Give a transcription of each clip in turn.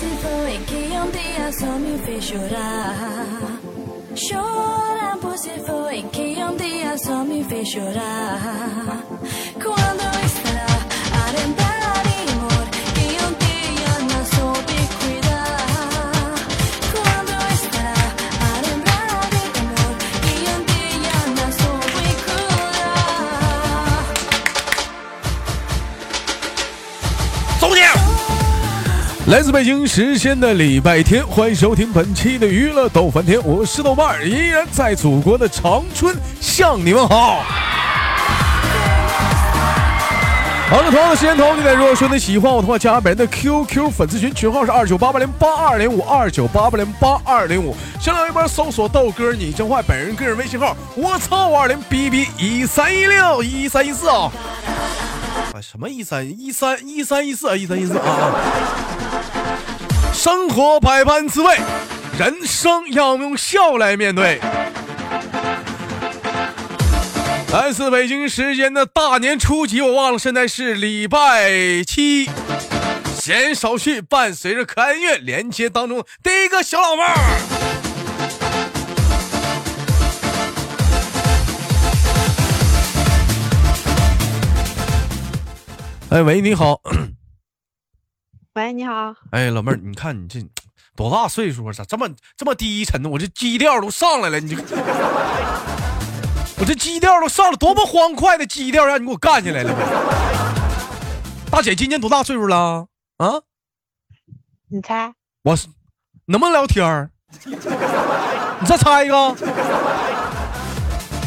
se foi que um dia só me fez chorar. Chorar por se foi que um dia só me fez chorar. Quando estará a 来自北京时间的礼拜天，欢迎收听本期的娱乐逗翻天，我是豆瓣儿，依然在祖国的长春向你们好。好了，同样的时间同样地点，如果说你喜欢我的话，加本人的 QQ 粉丝群，群号是二九八八零八二零五二九八八零八二零五，新浪微博搜索豆哥你真坏，本人个人微信号我操五二零 B B 一三一六一三一四啊。啊，什么一三一三一三一四啊一三一四啊啊！生活百般滋味，人生要用笑来面对。来自北京时间的大年初几，我忘了，现在是礼拜七。闲少叙，伴随着可爱音乐，连接当中第一个小老妹儿。哎喂，你好。喂，你好，哎，老妹儿，你看你这多大岁数啊？咋这么这么低沉呢？我这基调都上来了，你这，我这基调都上了，多么欢快的基调，让你给我干起来了呗！大姐今年多大岁数了？啊，你猜？我是能不能聊天儿？你再猜一个，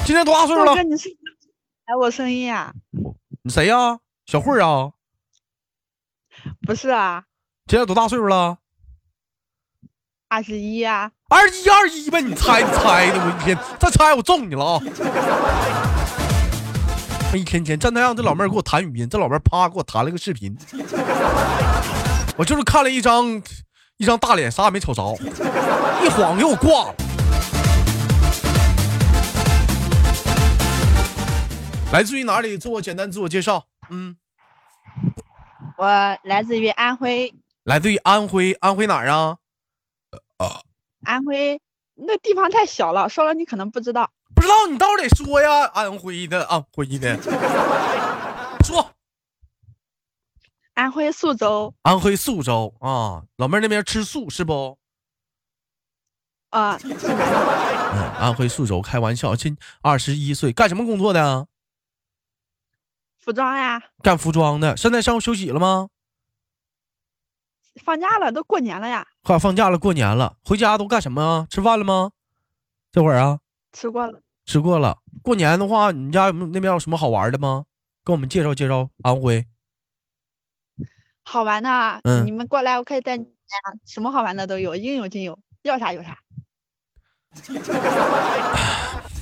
今年多大岁数了大哥，？你是来我声音啊？你谁呀？小慧儿啊？不是啊，现在多大岁数了？二十一啊。二十一二一呗，你猜你猜的，我一天再猜我揍你了啊！我 一天天站台上，这老妹儿给我弹语音，这老妹儿啪给我弹了个视频，我就是看了一张一张大脸，啥也没瞅着，一晃给我挂了。来自于哪里？自我简单自我介绍。嗯，我来自于安徽，来自于安徽，安徽哪儿啊？安徽那地方太小了，说了你可能不知道。不知道你倒是得说呀？安徽的，安徽的，说。安徽宿州，安徽宿州啊，老妹儿那边吃素是不？啊、嗯，安徽宿州，开玩笑，今二十一岁，干什么工作的啊？服装呀，干服装的。现在上午休息了吗？放假了，都过年了呀，快放假了，过年了，回家都干什么啊？吃饭了吗？这会儿啊，吃过了。吃过了。过年的话，你们家有没有那边有什么好玩的吗？给我们介绍介绍安徽。好玩的你们过来，我可以带你呀，什么好玩的都有，应有尽有，要啥有啥。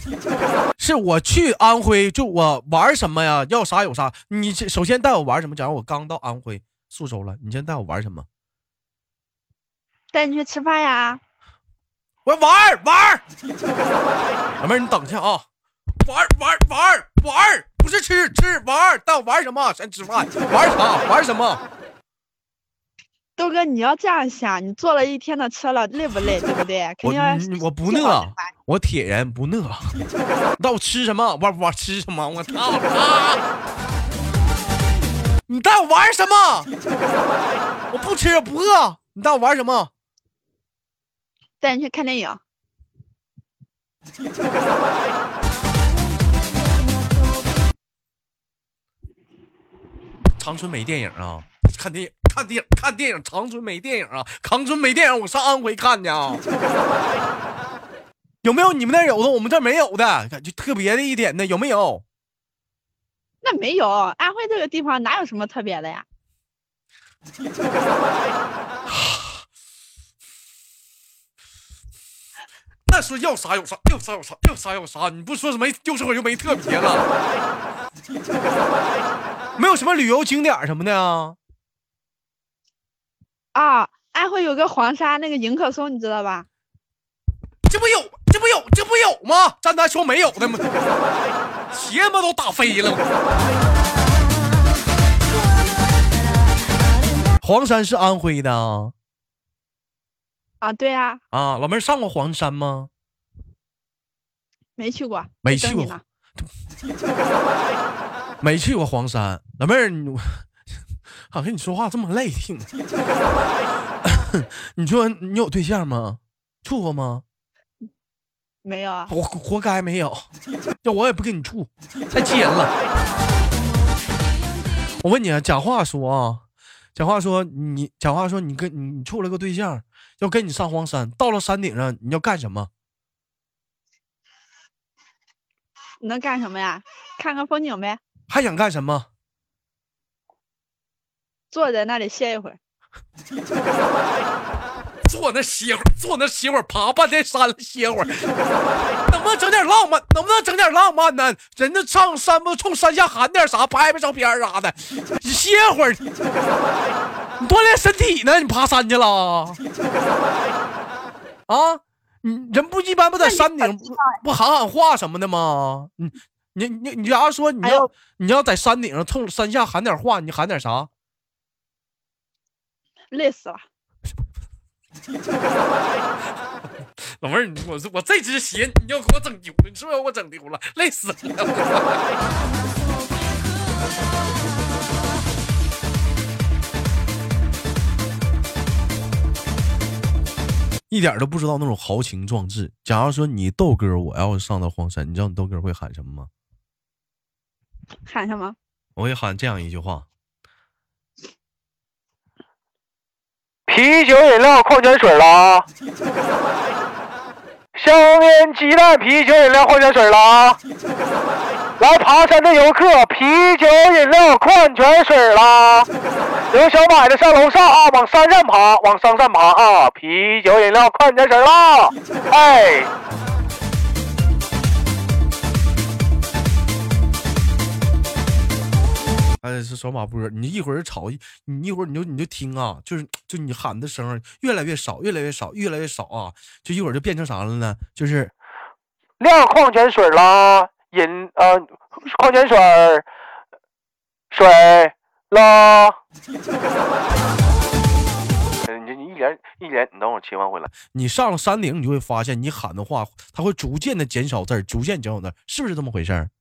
是我去安徽，就我玩什么呀？要啥有啥。你首先带我玩什么？假如我刚到安徽宿州了，你先带我玩什么？带你去吃饭呀，我玩儿玩儿，老妹儿你等一下啊，玩儿玩玩玩，不是吃吃玩，带我玩什么？先吃饭，玩啥？玩什么？豆哥，你要这样想，你坐了一天的车了，累不累？对不对？肯定我不饿我铁人不饿。带我吃什么？我我吃什么？我操啊！你带我玩什么？我不吃不饿，你带我玩什么？带你去看电影。长春没电影啊？看电影，看电影，看电影。长春没电影啊？长春没电影，我上安徽看去啊。有没有你们那儿有的，我们这儿没有的？感觉特别的一点的有没有？那没有，安徽这个地方哪有什么特别的呀？那说要啥有啥，要啥有啥，要啥有啥。你不说什么就是会就没特别了？没有什么旅游景点什么的啊？啊，安徽有个黄山，那个迎客松，你知道吧？这不有，这不有，这不有吗？站台说没有的吗？鞋他妈都打飞了。黄山是安徽的啊？啊，对呀、啊，老妹儿上过黄山吗？没去过，没去过。没去过黄山，老妹儿，你好跟你说话这么累听。你说你有对象吗？处过吗？没有啊，活活该没有，要我也不跟你处，太气人了。我问你啊，假话说啊，假话说你，假话说你跟你你处了个对象，要跟你上黄山，到了山顶上你要干什么？你能干什么呀？看看风景呗，还想干什么？坐在那里歇一会儿。坐那歇会儿，坐那歇会儿，爬半天山了歇会儿，能不能整点浪漫？能不能整点浪漫呢？人家上山不冲山下喊点啥，拍拍照片啥的，你歇会儿，你锻炼身体呢？你爬山去了？啊，你人不一般不在山顶不不喊喊话什么的吗？你你你你假如说你要你要在山顶上冲山下喊点话，你喊点啥？累死了。老妹儿，你我我这只鞋你要给我整丢了，你是不是要给我整丢了？累死了！一点都不知道那种豪情壮志。假如说你豆哥，我要是上到黄山，你知道你豆哥会喊什么吗？喊什么？我会喊这样一句话：啤酒、饮料、矿泉水了啊！香烟、鸡蛋、啤酒、饮料、矿泉水了啊！来爬山的游客，啤酒、饮料、矿泉水啦！有想买的上楼上啊，往山上爬，往山上爬啊！啤酒、饮料、矿泉水啦！哎。哎，是小马波，你一会儿吵，你一会儿你就你就听啊，就是就你喊的声儿越来越少，越来越少，越来越少啊，就一会儿就变成啥了呢？就是亮矿泉水啦，饮呃矿泉水儿水啦。嗯 你你一连一连，你等会儿切换回来。你上了山顶，你就会发现，你喊的话，它会逐渐的减少字儿，逐渐减少字儿，是不是这么回事儿？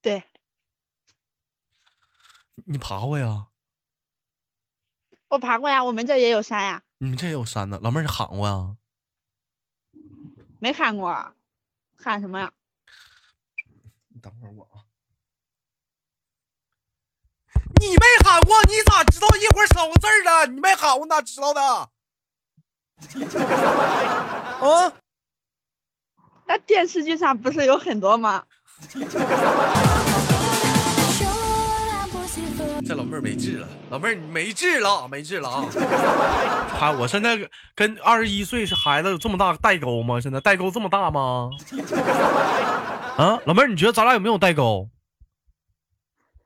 对，你爬过呀？我爬过呀，我们这也有山呀，你们这也有山呢，老妹儿你喊过呀？没喊过，喊什么呀？你等会儿我啊。你没喊过，你咋知道一会儿少个字儿呢？你没喊过，哪知道的？啊？那电视剧上不是有很多吗？这老妹儿没治了，老妹儿你没治了，没治了啊！还我现在跟二十一岁是孩子有这么大代沟吗？现在代沟这么大吗？啊，老妹儿，你觉得咱俩有没有代沟？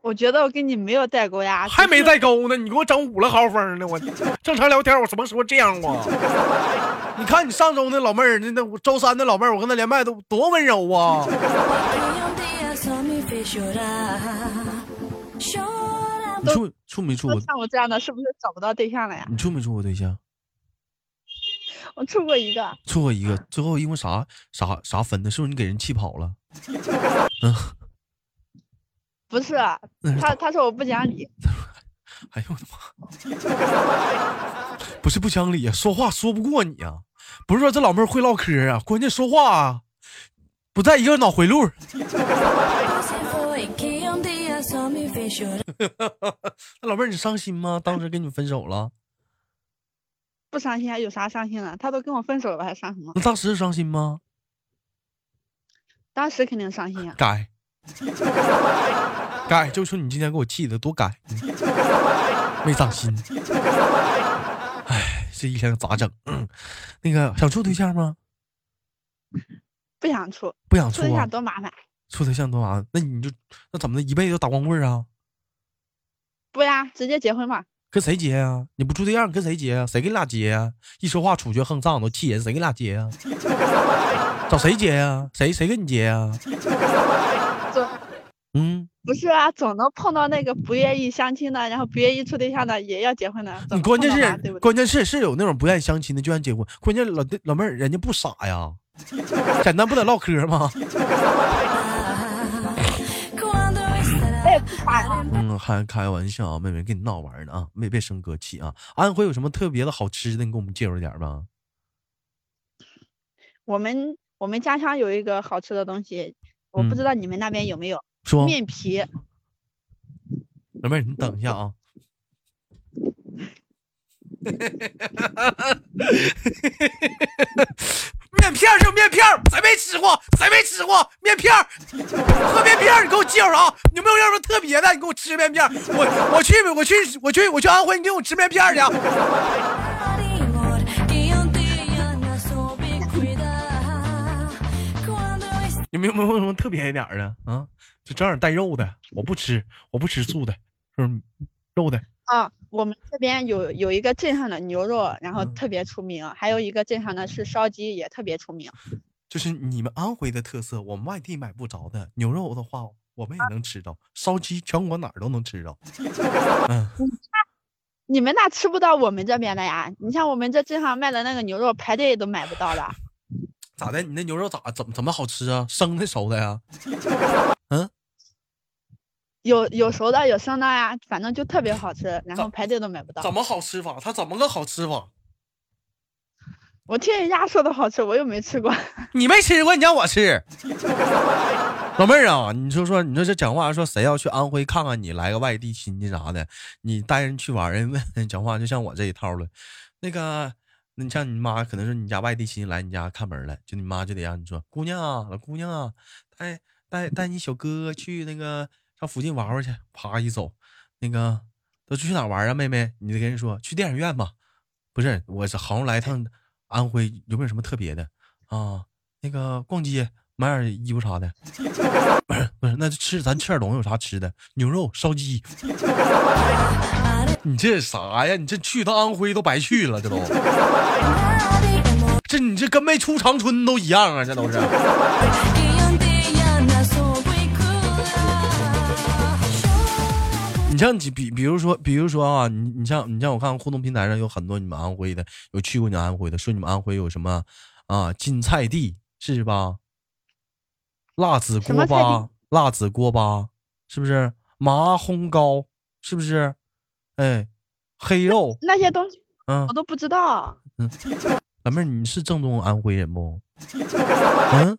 我觉得我跟你没有代沟呀，还没代沟呢，你给我整五了豪风呢！我正常聊天，我什么时候这样过？你看你上周那老妹儿，那那周三那老妹儿，我跟她连麦都多温柔啊！你处处没处过？像我这样的，是不是找不到对象了呀？你处没处过对象？我处过一个，处过一个，最后因为啥啥啥分的？是不是你给人气跑了？不是那是他，他说我不讲理，哎呦我的妈！不是不讲理啊，说话说不过你啊！不是说这老妹儿会唠嗑啊，关键说话啊，不在一个脑回路。那老妹儿你伤心吗？当时跟你分手了，不伤心还有啥伤心的？他都跟我分手了，我还伤什么？那当时伤心吗？当时肯定伤心啊。该，该，就说你今天给我气的多该，嗯 没长心。哎，这一天咋整？嗯，那个想处对象吗？不想处，不想处啊处对象？多麻烦。处对象多麻烦，那你就那怎么的？一辈子都打光棍啊？不呀，直接结婚吧。跟谁结呀、你不处对象跟谁结呀、谁跟你俩结呀、一说话处决横上都气人，谁跟你俩结呀、找谁结呀、谁谁跟你结呀、这嗯，不是啊，总能碰到那个不愿意相亲的，然后不愿意处对象的，也要结婚的。你关键？是关键是是有那种不愿意相亲的就愿意结婚，关键老老妹儿人家不傻呀，简单不得唠嗑吗？傻呀。嗯，还开玩笑啊，妹妹跟你闹玩呢啊，没别生哥气啊。安徽有什么特别的好吃的，你给我们介绍点吧。我们我们家乡有一个好吃的东西，我嗯不知道你们那边有没有说，面皮。老妹儿你等一下啊。面片儿就面片儿，谁没吃过？谁没吃过面片儿？喝面片儿，你给我介绍啊！有没有什么特别的？你给我吃面片儿。我我去我去我去我去安徽，你给我吃面片儿去啊。amor que um dia não soube cuidar. Quando estará 有没有什么特别一点的啊？就整点带肉的，我不吃，我不吃素的，是不是？肉的，啊，我们这边有有一个镇上的牛肉，然后嗯特别出名，还有一个镇上的是烧鸡，也特别出名。就是你们安徽的特色，我们外地买不着的。牛肉的话，我们也能吃着，烧鸡全国哪儿都能吃着。嗯，你们那吃不到我们这边的呀？你像我们这镇上卖的那个牛肉，排队都买不到的。咋的？你那牛肉咋怎么怎么好吃啊？生的熟的呀？有有熟的，有生的呀，反正就特别好吃，然后排队都买不到。怎么好吃法？它怎么个好吃法？我听人家说的好吃，我又没吃过。你没吃过，你让我吃。老妹儿啊，你说说，你说这讲话说谁要去安徽看看你，来个外地亲戚啥的，你带人去玩儿，人问人 讲话就像我这一套了。那个，那你像你妈，可能是你家外地亲戚来你家看门儿了，就你妈就得让你说，姑娘啊，老姑娘啊，带带带你小哥哥去那个上附近玩玩去。啪一走，那个都去哪玩啊，妹妹？你得跟人说去电影院吧。不是，我是好像来趟安徽，有没有什么特别的啊？那个逛街买点衣服啥的，不 是不是，那就吃咱吃点东西，有啥吃的？牛肉、烧鸡。你这啥呀？你这去趟安徽都白去了，这都，这你这跟没出长春都一样啊，这都是。像你比比如说，比如说啊，你你像你像我看互动平台上有很多你们安徽的，有去过你们安徽的，说你们安徽有什么啊金菜地是吧？辣子锅巴，辣子锅巴是不是？麻烘糕是不是？哎，黑肉，那些东西嗯我，都不知道。嗯老妹儿你是正宗安徽人不？嗯，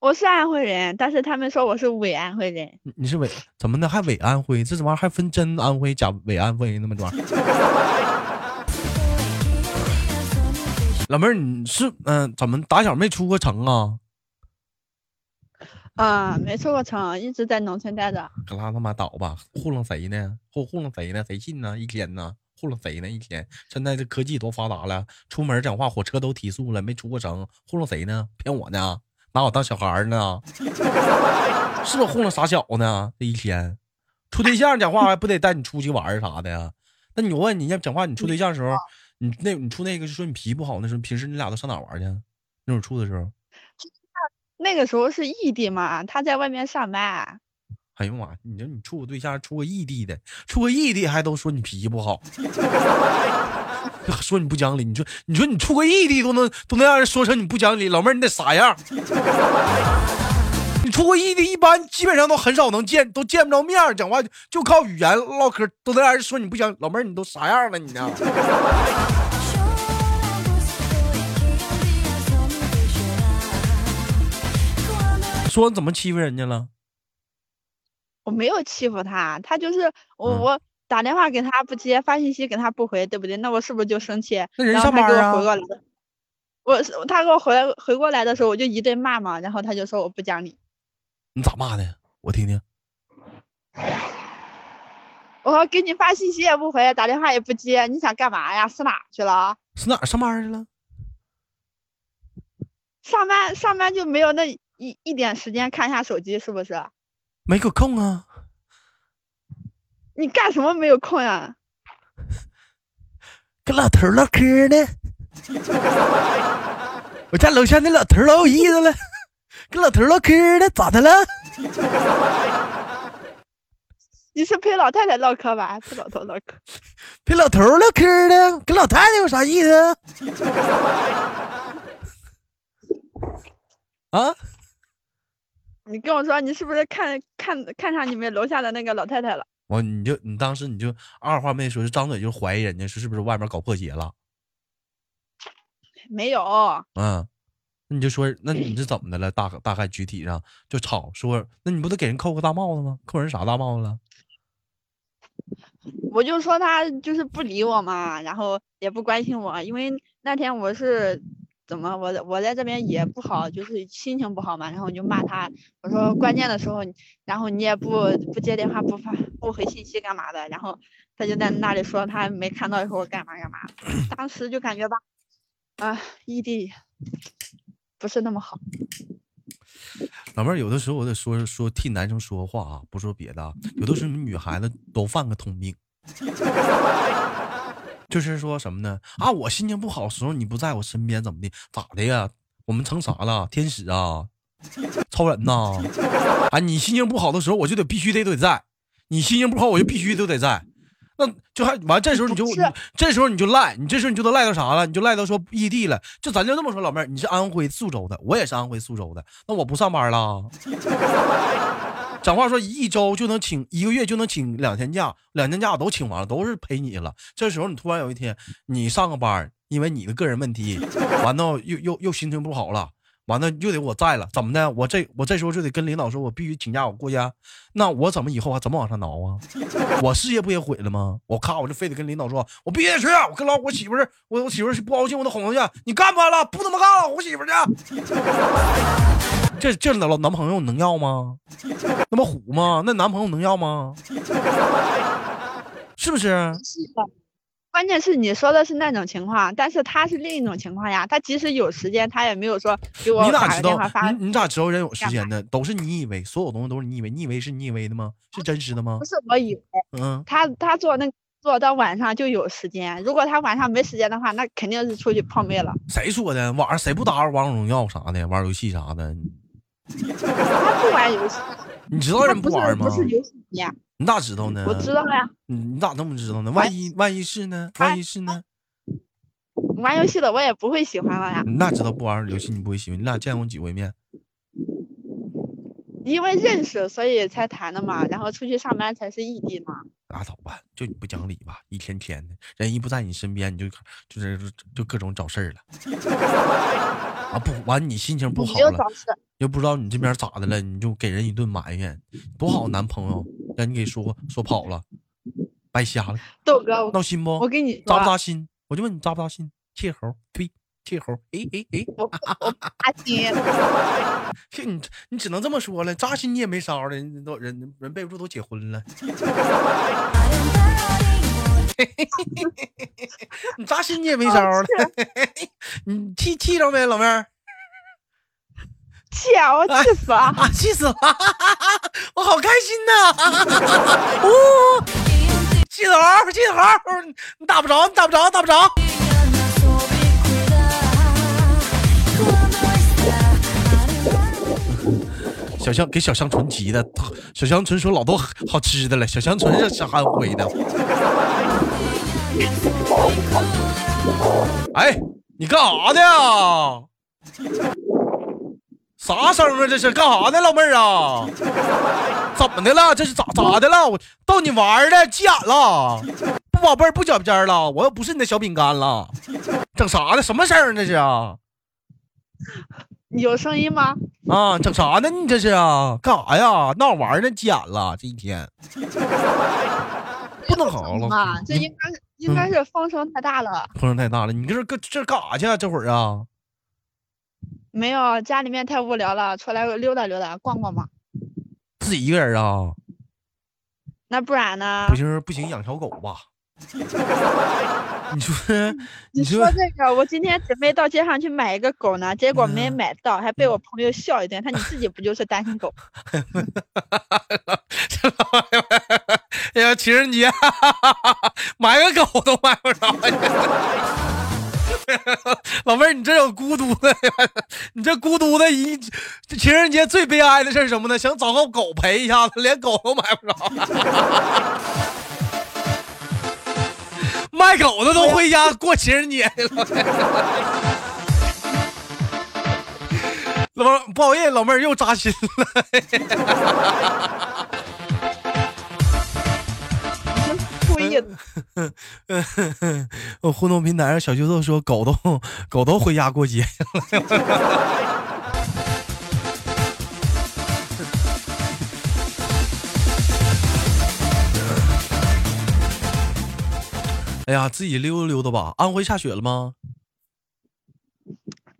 我是安徽人，但是他们说我是伪安徽人。你你是伪怎么的？还伪安徽？这玩意儿还分真安徽假伪安徽那么这玩意儿？老妹儿，你是嗯、怎么打小没出过城啊？啊，没出过城，一直在农村待着。可拉他妈倒吧！糊弄谁呢？糊糊弄谁呢？谁信呢？一天呢？糊弄谁呢？一天。现在这科技多发达了，出门讲话火车都提速了，没出过城，糊弄谁呢？骗我呢？拿我当小孩儿呢？是不是糊弄傻小子呢？这一天，处对象讲话还不得带你出去玩啥的呀？那你问你，要讲话你处对象的时候，你那你处那个就说你脾气不好，那时候平时你俩都上哪玩去？那会儿处的时候，那个时候是异地嘛，他在外面上班。哎呦妈！你说你处个对象，处个异地的，处个异地还都说你脾气不好，说你不讲理。你说你说你出个异地都能都能让人说成你不讲理，老妹儿你得啥样？你出过异地，一般基本上都很少能见，都见不着面儿，讲话就就靠语言唠嗑，都能让人说你不讲。老妹儿，你都啥样了你呢 um 说怎么欺负人家了？我没有欺负他，他就是我、嗯我打电话给他不接，发信息给他不回，对不对？那我是不是就生气？那人然后他给我上班啊回过来的，我他给我回来回过来的时候，我就一顿骂嘛，然后他就说我不讲理。你咋骂的？我听听。我给你发信息也不回，打电话也不接，你想干嘛呀？是哪去了？是哪上班去了？上班上班就没有那一一点时间看一下手机，是不是？没个空啊。你干什么没有空呀？跟老头唠嗑呢。我家楼下那老头老有意思了，跟老头唠嗑呢，咋的了？你是陪老太太唠嗑吧？陪老头唠嗑。陪老头唠嗑呢，跟老太太有啥意思？啊？你跟我说，你是不是看看看上你们楼下的那个老太太了？我你就你当时你就二话没说，就张嘴就怀疑人家是是不是外面搞破鞋了？没有，嗯，那你就说，那你是怎么的了？大大概具体上就吵说，那你不得给人扣个大帽子吗？扣人啥大帽子了？我就说他就是不理我嘛，然后也不关心我，因为那天我是怎么我我在这边也不好，就是心情不好嘛，然后我就骂他，我说关键的时候，然后你也不不接电话，不发不回信息干嘛的，然后他就在那里说他没看到说干嘛干嘛，当时就感觉吧，啊，异地不是那么好。老妹儿，有的时候我得说说替男生说话啊，不说别的啊，有的时候女孩子都犯个通病，就是说什么呢？啊，我心情不好的时候你不在我身边，怎么的？咋的呀？我们成啥了？天使啊？超人呐？啊，你心情不好的时候，我就得必须得得在；你心情不好，我就必须都得在。那就还完，这时候你就你这时候你就赖，你这时候你就都赖到啥了？你就赖到说异地了。就咱就这么说，老妹儿，你是安徽宿州的，我也是安徽宿州的，那我不上班了。讲话说一周就能请一个月就能请两天假，两天假都请完了，都是陪你了。这时候你突然有一天你上个班，因为你的个人问题，完了又又又心情不好了，完了又得我在了，怎么的？我这我这时候就得跟领导说，我必须请假，我过家。那我怎么以后还怎么往上挠啊？我事业不也毁了吗？我咔，我就非得跟领导说，我必须得去，我跟老我媳妇儿，我我媳妇儿不高兴，我得哄她去。你干不干了？不他妈干了，我媳妇儿去。这这老男朋友能要吗？那么虎吗？那男朋友能要吗？是不是？是的，关键是你说的是那种情况，但是他是另一种情况呀。他即使有时间，他也没有说给我打你咋知道个电话发。？你你咋知道人有时间呢？都是你以为，所有东西都是你以为，你以为是你以为的吗？是真实的吗不？是我以为嗯，他他做那个做到晚上就有时间，如果他晚上没时间的话，那肯定是出去泡妹了。谁说的？晚上谁不打王者荣耀啥的，玩游戏啥的？他不玩游戏，你知道人不玩吗不？是游戏迷，你咋知道呢？我知道呀。你你咋那么知道呢？万一万一是呢？哎万一是呢？玩游戏的我也不会喜欢了呀，你咋知道不玩游戏你不会喜欢？你俩见过几回面？因为认识所以才谈的嘛，然后出去上班才是异地嘛。拉倒吧，就你不讲理吧，一天天的，人一不在你身边，你就就是就各种找事儿了。啊不完，你心情不好了又不知道你这边咋的了，你就给人一顿埋怨，多好男朋友，让你给说说跑了，白瞎了，豆哥，我闹心不？我给你扎不，扎心？我就问你扎不扎心？气猴，呸，气猴，哎哎哎，我我扎心，这你你只能这么说了，扎心你也没招儿了，人都人人备不住都结婚了，你扎心你也没招儿了，你气气着没，老妹儿？气啊！我气死了！啊，气死了！我好开心呐！哦，气头儿，气头，你打不着，你打不着，打不着。小香给小香纯急的，小香纯说老多好吃的了，小香纯是安徽的。哎，你干啥的呀？啥声啊？这是干啥呢，老妹儿啊？怎么的了？这是咋咋的了？我逗你玩儿的，急眼了，不宝贝儿不脚尖儿了，我又不是你的小饼干了，整啥呢？什么声儿这是啊？有声音吗？啊，整啥呢？你这是啊？干啥呀？闹玩儿呢？急眼了，这一天 不能好了，嘛，这应该是应该是风声太大了。风声太大了。你这是搁这干啥去啊？这会儿啊？没有，家里面太无聊了，出来溜达溜达，逛逛嘛。自己一个人啊？那不然呢不？行不行，养条狗吧。你说 你说说这个，我今天准备到街上去买一个狗呢，结果没嗯买到，还被我朋友笑一顿。他你自己不就是单身狗？哎呀，情人节买个狗都买不着。老妹儿，你这有孤独的，你这孤独的一，情人节最悲哀的事是什么呢？想找个狗陪一下子，连狗都买不着。卖狗的都回家过情人节了。老妹儿，不好意思，老妹儿又扎心了。我互动平台上小啾啾说狗都狗都回家过节了 哎呀，自己溜达溜达吧。安徽下雪了吗？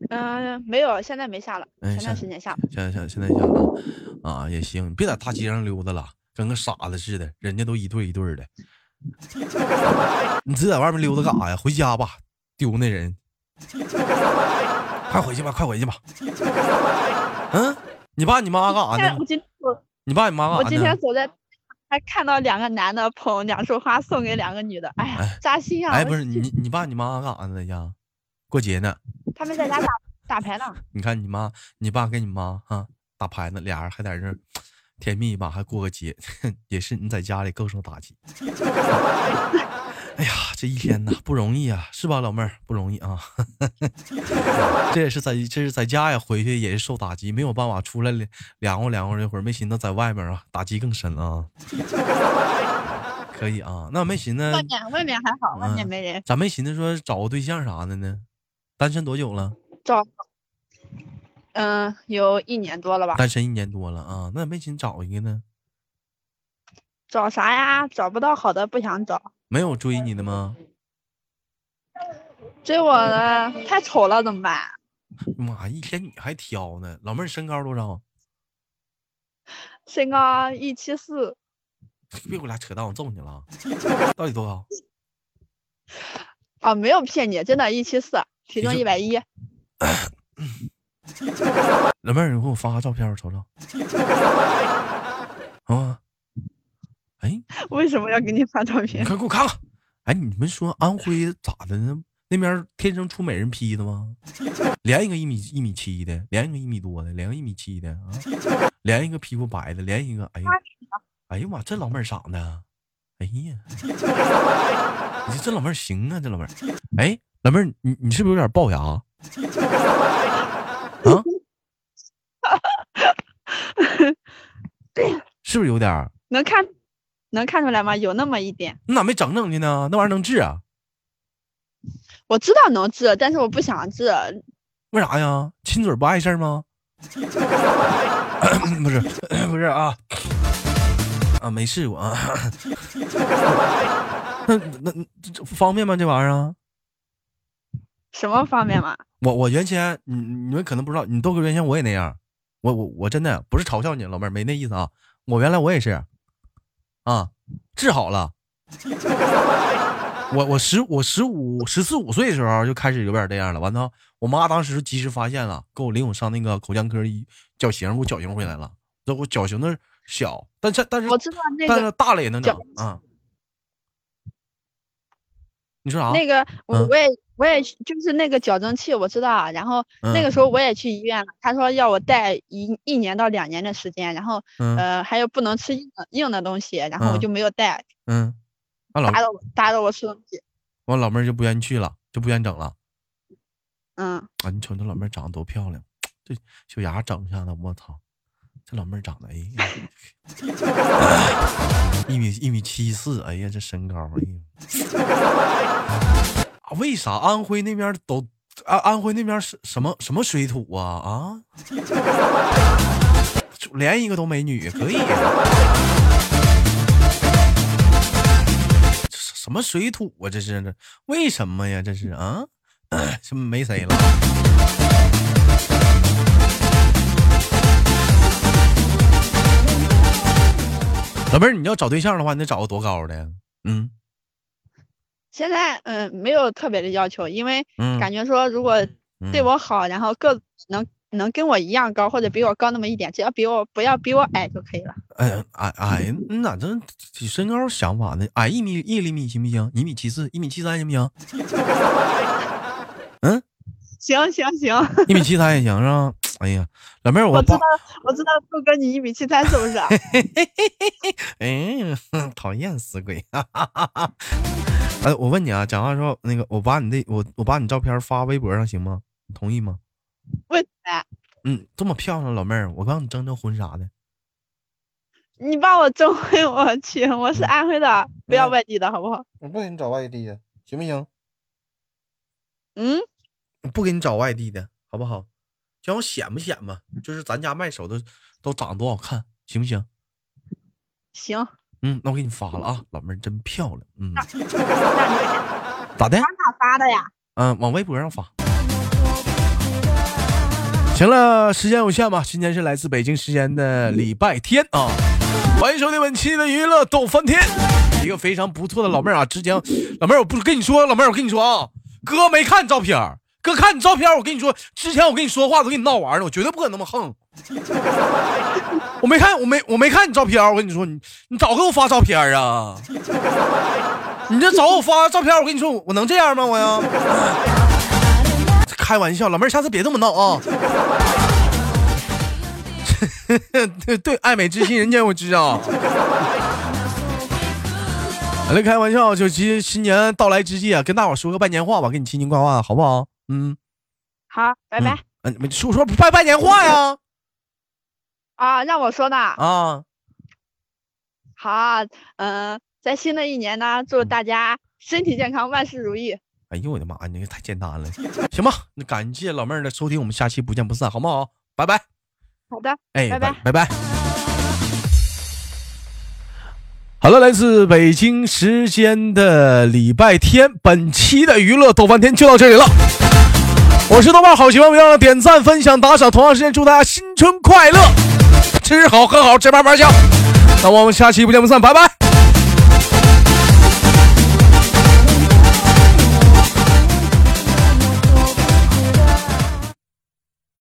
嗯、没有，现在没下了，哎前段时间下了。现在现在现在下了啊，也行，别在大街上溜达了，跟个傻子似的，人家都一对一对的。你自己在外面溜达干啥呀？回家吧，丢那人。快回去吧，快回去吧。嗯，你爸你妈干啥呢你爸你妈我干啥呢？我今天走在，还看到两个男的捧两束花送给两个女的，哎呀哎，扎心啊！哎，不是你你爸你妈干啥呢？在家过节呢？他们在家打打牌呢。你看你妈、你爸跟你妈啊打牌呢，俩人还在这儿甜蜜吧，还过个节，也是你在家里更受打击。哎呀，这一天呐不容易啊，是吧，老妹儿不容易啊。这也是在这是在家呀，回去也是受打击，没有办法出来凉凉快凉快这会儿，没寻思在外面啊打击更深啊。可以啊，那没寻思外面外面还好，外面嗯没人。咋没寻思说找个对象啥的呢？单身多久了？找，嗯，有一年多了吧？单身一年多了啊，那没寻思找一个呢？找啥呀？找不到好的不想找，没有追你的吗？追我的太丑了怎么办？妈，一天你还挑呢？老妹儿身高多少？身高一七四，别给我俩扯淡，我揍你了！到底多高？啊，没有骗你，真的，一七四，体重一百一。老妹儿，你给我发个照片，我瞅瞅。啊，哎，为什么要给你发照你片？快给我看看。哎，你们说安徽咋的呢？那边天生出美人坯的吗？连一个一米一米七的，连一个一米多的，连个一米七的啊，连一个皮肤白的，连一个哎呀，哎呀妈，这老妹儿长的，哎呀，你这这老妹儿行啊，这老妹儿。哎，老妹儿，你你是不是有点龅牙？啊？是不是有点儿？能看能看出来吗？有那么一点，你咋没整整去呢？那玩意儿能治啊？我知道能治，但是我不想治。为啥呀？亲嘴不碍事儿吗？不是，不是啊，啊，没试过啊。那那方便吗？这玩意儿啊？什么方便吗？我我原先，你你们可能不知道，你豆哥原先我也那样，我我我真的不是嘲笑你，老妹儿没那意思啊。我原来我也是，啊，治好了。我我十我十五十四五岁的时候就开始有点这样了，完了，我妈当时及时发现了，给我领我上那个口腔科医矫形，给我矫形回来了。这我矫形的小，但是但是我知道那个但是大了也能整啊。你说啥？那个，我嗯我也我也就是那个矫正器，我知道啊。然后那嗯个时候我也去医院了，他说要我戴一一年到两年的时间，然后嗯呃还有不能吃硬的硬的东西，然后我嗯就没有戴，嗯，打扰我打扰我吃东西。完老妹儿就不愿意去了，就不愿意整了。嗯，啊，你瞅这老妹儿长得多漂亮，这小牙整一下子，我操，这老妹儿长得哎呀，一米一米七四，哎呀，这身高，哎呀，啊为啥安徽那边都安安徽那边是什么什么水土啊啊？连一个都没女，可以。什么水土啊？这是为什么呀？这是啊？是没谁了？老妹儿，你要找对象的话，你得找个多高的？嗯现在嗯没有特别的要求，因为嗯，感觉说如果对嗯我好，然后个子能能跟我一样高，或者比我高那么一点，只要比我不要比我矮就可以了。哎呀矮矮，你咋这这身高想法呢？矮一米一厘米行不行？一米七四，一米七三行不行？嗯行行行，一米七三也行是吧？哎呀，老妹儿，我知道，我知道豆哥你一米七三是不是？哎，哼 讨厌死鬼！哎，我问你啊，讲话说那个，我把你的我我把你照片发微博上行吗？你同意吗？为啥？嗯，这么漂亮，老妹儿，我帮你征征婚啥的。你把我征婚，我去，我是安徽的，不要嗯外地的好不好？我不给你找外地的，行不行？嗯，不给你找外地的，好不好？叫我显不显吧？就是咱家卖手的都长得多好看，行不行？行，嗯，那我给你发了啊，老妹儿真漂亮。嗯，咋的？哪发的呀？嗯，往微博上发。行了，时间有限吧。今天是来自北京时间的礼拜天啊，欢迎收听本期的娱乐逗翻天。一个非常不错的老妹儿啊，之前老妹儿，我不跟你说，老妹儿，我跟你说啊，哥没看你照片儿，哥看你照片儿，我跟你说，之前我跟你说话都跟你闹玩呢，我绝对不可能那么横。我没看，我没我没看你照片儿，我跟你说，你你早给我发照片儿啊！你这找我发照片儿，我跟你说，我我能这样吗？我呀。开玩笑，老妹儿，下次别这么闹啊！对对，爱美之心，人间有知啊。好了，开玩笑，就其实新年到来之际啊，跟大伙儿说个拜年话吧，给你亲亲挂挂，好不好？嗯，好，拜拜。嗯，没说说拜拜年话呀？啊，让我说呢。啊，好，嗯、在新的一年呢，祝大家身体健康，万事如意。哎呦我的妈，你这个太简单了。行吧，那感谢老妹儿的收听，我们下期不见不散，好不好？拜拜。好的，哎，拜拜拜拜。好了，来自北京时间的礼拜天，本期的娱乐逗翻天就到这里了。我是豆瓣，好喜欢不要点赞、分享、打赏。同样时间祝大家新春快乐，吃好喝好，吃嘛嘛香。那我们下期不见不散，拜拜。